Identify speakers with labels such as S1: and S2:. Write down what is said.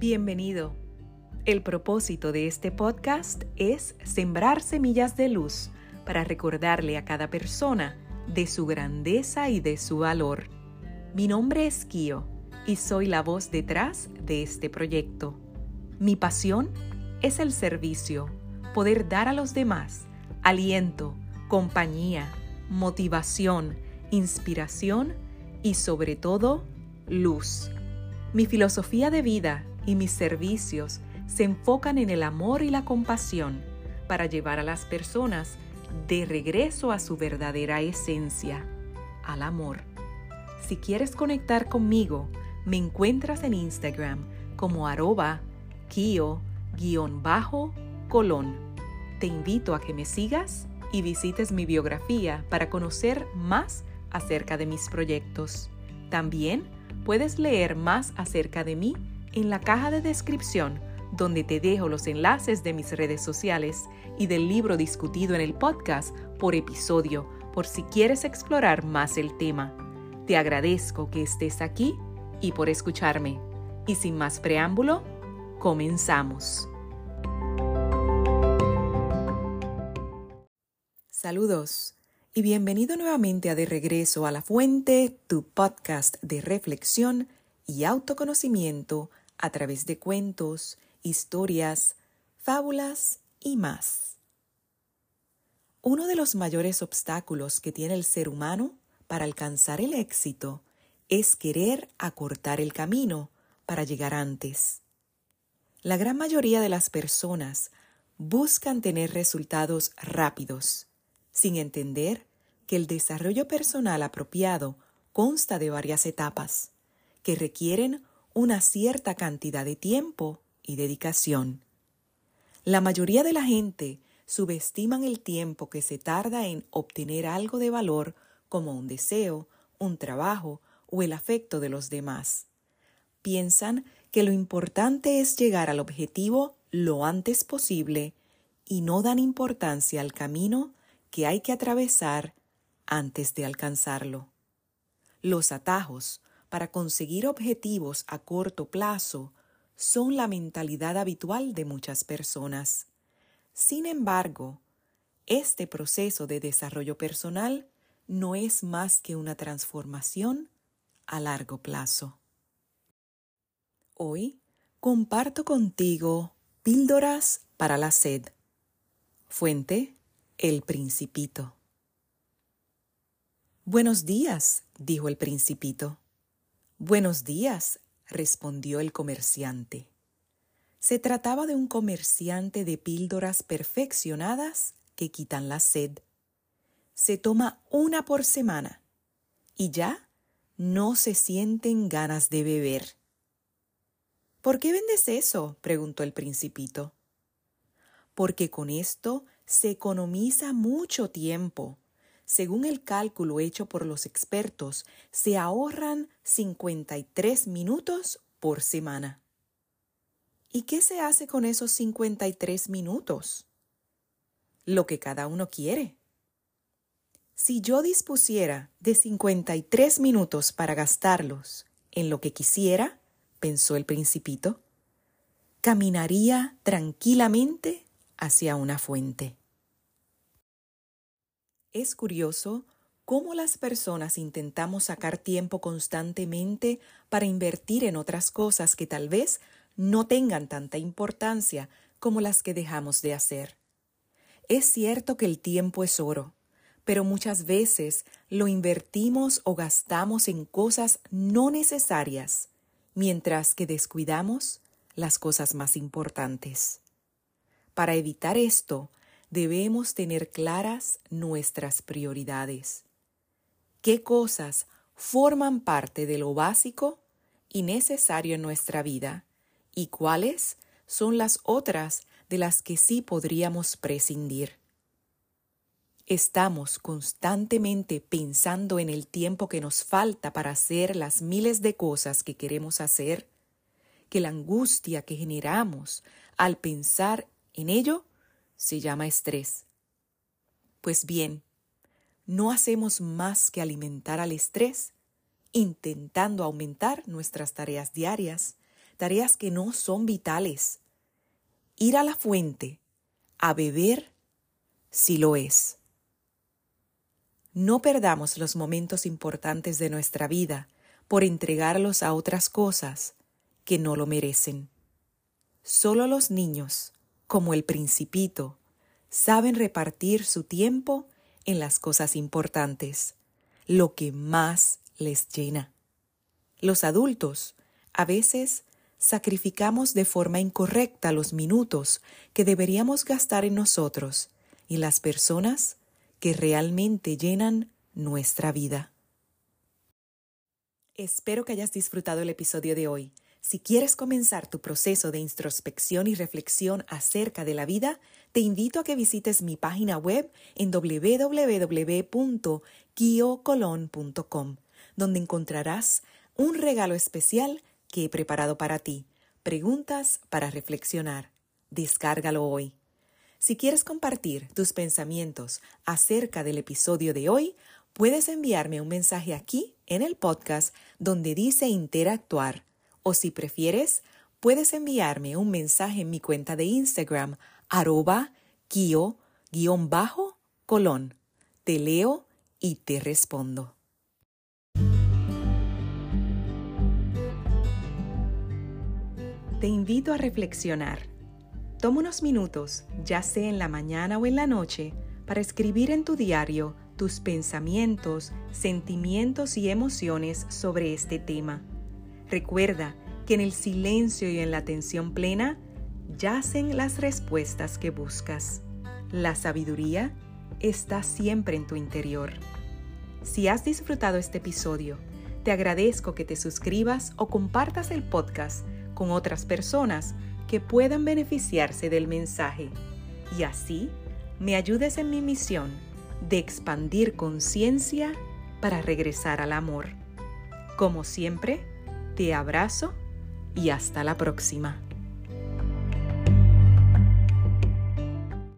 S1: Bienvenido. El propósito de este podcast es sembrar semillas de luz para recordarle a cada persona de su grandeza y de su valor. Mi nombre es Kio y soy la voz detrás de este proyecto. Mi pasión es el servicio, poder dar a los demás aliento, compañía, motivación, inspiración y sobre todo luz. Mi filosofía de vida y mis servicios se enfocan en el amor y la compasión para llevar a las personas de regreso a su verdadera esencia, al amor. Si quieres conectar conmigo, me encuentras en Instagram como arroba kio-colón. Te invito a que me sigas y visites mi biografía para conocer más acerca de mis proyectos. También puedes leer más acerca de mí en la caja de descripción, donde te dejo los enlaces de mis redes sociales y del libro discutido en el podcast por episodio, por si quieres explorar más el tema. Te agradezco que estés aquí y por escucharme. Y sin más preámbulo, comenzamos. Saludos y bienvenido nuevamente a De Regreso a la Fuente, tu podcast de reflexión y autoconocimiento a través de cuentos, historias, fábulas y más. Uno de los mayores obstáculos que tiene el ser humano para alcanzar el éxito es querer acortar el camino para llegar antes. La gran mayoría de las personas buscan tener resultados rápidos sin entender que el desarrollo personal apropiado consta de varias etapas que requieren una cierta cantidad de tiempo y dedicación. La mayoría de la gente subestiman el tiempo que se tarda en obtener algo de valor como un deseo, un trabajo o el afecto de los demás. Piensan que lo importante es llegar al objetivo lo antes posible y no dan importancia al camino que hay que atravesar antes de alcanzarlo. Los atajos para conseguir objetivos a corto plazo son la mentalidad habitual de muchas personas. Sin embargo, este proceso de desarrollo personal no es más que una transformación a largo plazo. Hoy comparto contigo píldoras para la sed. Fuente el Principito. Buenos días, dijo el Principito. Buenos días, respondió el comerciante. Se trataba de un comerciante de píldoras perfeccionadas que quitan la sed. Se toma una por semana y ya no se sienten ganas de beber. ¿Por qué vendes eso? preguntó el principito. Porque con esto se economiza mucho tiempo. Según el cálculo hecho por los expertos, se ahorran 53 minutos por semana. ¿Y qué se hace con esos 53 minutos? Lo que cada uno quiere. Si yo dispusiera de 53 minutos para gastarlos en lo que quisiera, pensó el principito, caminaría tranquilamente hacia una fuente. Es curioso cómo las personas intentamos sacar tiempo constantemente para invertir en otras cosas que tal vez no tengan tanta importancia como las que dejamos de hacer. Es cierto que el tiempo es oro, pero muchas veces lo invertimos o gastamos en cosas no necesarias, mientras que descuidamos las cosas más importantes. Para evitar esto, debemos tener claras nuestras prioridades. ¿Qué cosas forman parte de lo básico y necesario en nuestra vida? ¿Y cuáles son las otras de las que sí podríamos prescindir? Estamos constantemente pensando en el tiempo que nos falta para hacer las miles de cosas que queremos hacer, que la angustia que generamos al pensar en ello se llama estrés. Pues bien, no hacemos más que alimentar al estrés, intentando aumentar nuestras tareas diarias, tareas que no son vitales. Ir a la fuente, a beber, si lo es. No perdamos los momentos importantes de nuestra vida por entregarlos a otras cosas que no lo merecen. Solo los niños, como el principito, saben repartir su tiempo en las cosas importantes, lo que más les llena. Los adultos, a veces, sacrificamos de forma incorrecta los minutos que deberíamos gastar en nosotros y las personas que realmente llenan nuestra vida. Espero que hayas disfrutado el episodio de hoy. Si quieres comenzar tu proceso de introspección y reflexión acerca de la vida, te invito a que visites mi página web en www.kiocolon.com, donde encontrarás un regalo especial que he preparado para ti. Preguntas para reflexionar. Descárgalo hoy. Si quieres compartir tus pensamientos acerca del episodio de hoy, puedes enviarme un mensaje aquí en el podcast donde dice interactuar. O si prefieres, puedes enviarme un mensaje en mi cuenta de Instagram, arroba kio-colón. Te leo y te respondo. Te invito a reflexionar. Toma unos minutos, ya sea en la mañana o en la noche, para escribir en tu diario tus pensamientos, sentimientos y emociones sobre este tema. Recuerda que en el silencio y en la atención plena yacen las respuestas que buscas. La sabiduría está siempre en tu interior. Si has disfrutado este episodio, te agradezco que te suscribas o compartas el podcast con otras personas que puedan beneficiarse del mensaje y así me ayudes en mi misión de expandir conciencia para regresar al amor. Como siempre, te abrazo y hasta la próxima.